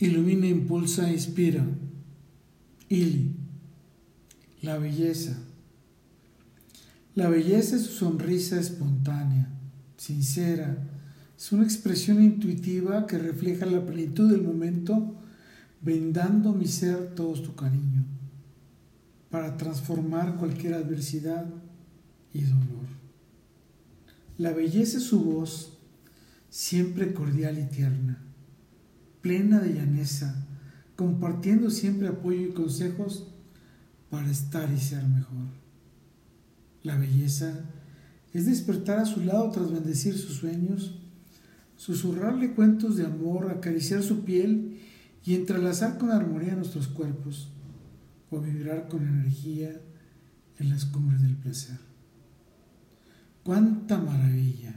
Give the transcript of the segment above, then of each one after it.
Ilumina, impulsa, inspira. Ili. La belleza. La belleza es su sonrisa espontánea, sincera. Es una expresión intuitiva que refleja la plenitud del momento, brindando mi ser todo tu cariño, para transformar cualquier adversidad y dolor. La belleza es su voz, siempre cordial y tierna plena de llaneza, compartiendo siempre apoyo y consejos para estar y ser mejor. La belleza es despertar a su lado tras bendecir sus sueños, susurrarle cuentos de amor, acariciar su piel y entrelazar con armonía nuestros cuerpos o vibrar con energía en las cumbres del placer. Cuánta maravilla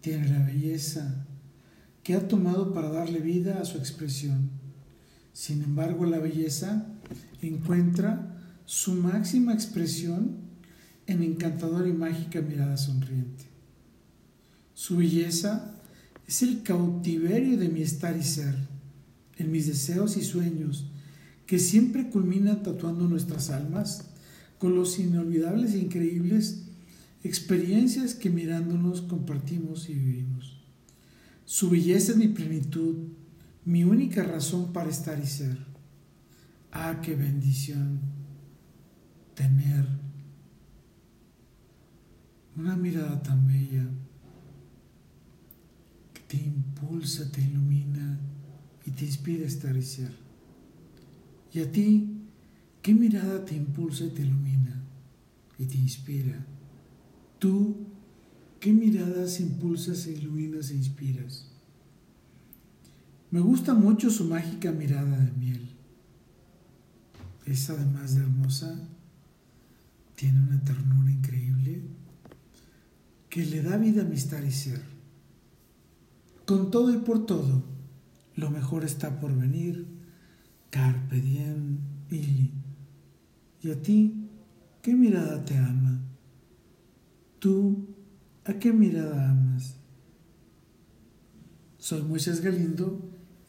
tiene la belleza que ha tomado para darle vida a su expresión. Sin embargo, la belleza encuentra su máxima expresión en encantadora y mágica mirada sonriente. Su belleza es el cautiverio de mi estar y ser, en mis deseos y sueños, que siempre culmina tatuando nuestras almas con los inolvidables e increíbles experiencias que mirándonos compartimos y vivimos. Su belleza es mi plenitud, mi única razón para estar y ser. Ah, qué bendición tener una mirada tan bella que te impulsa, te ilumina y te inspira a estar y ser. Y a ti, ¿qué mirada te impulsa y te ilumina y te inspira? Tú ¿Qué miradas impulsas e iluminas e inspiras? Me gusta mucho su mágica mirada de miel. Es además de hermosa, tiene una ternura increíble que le da vida a y ser. Con todo y por todo, lo mejor está por venir. Carpe diem, Ili. ¿Y a ti qué mirada te ama? Tú ¿A qué mirada amas? Soy Moisés Galindo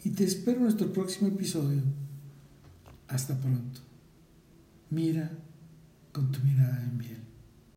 y te espero en nuestro próximo episodio. Hasta pronto. Mira con tu mirada en miel.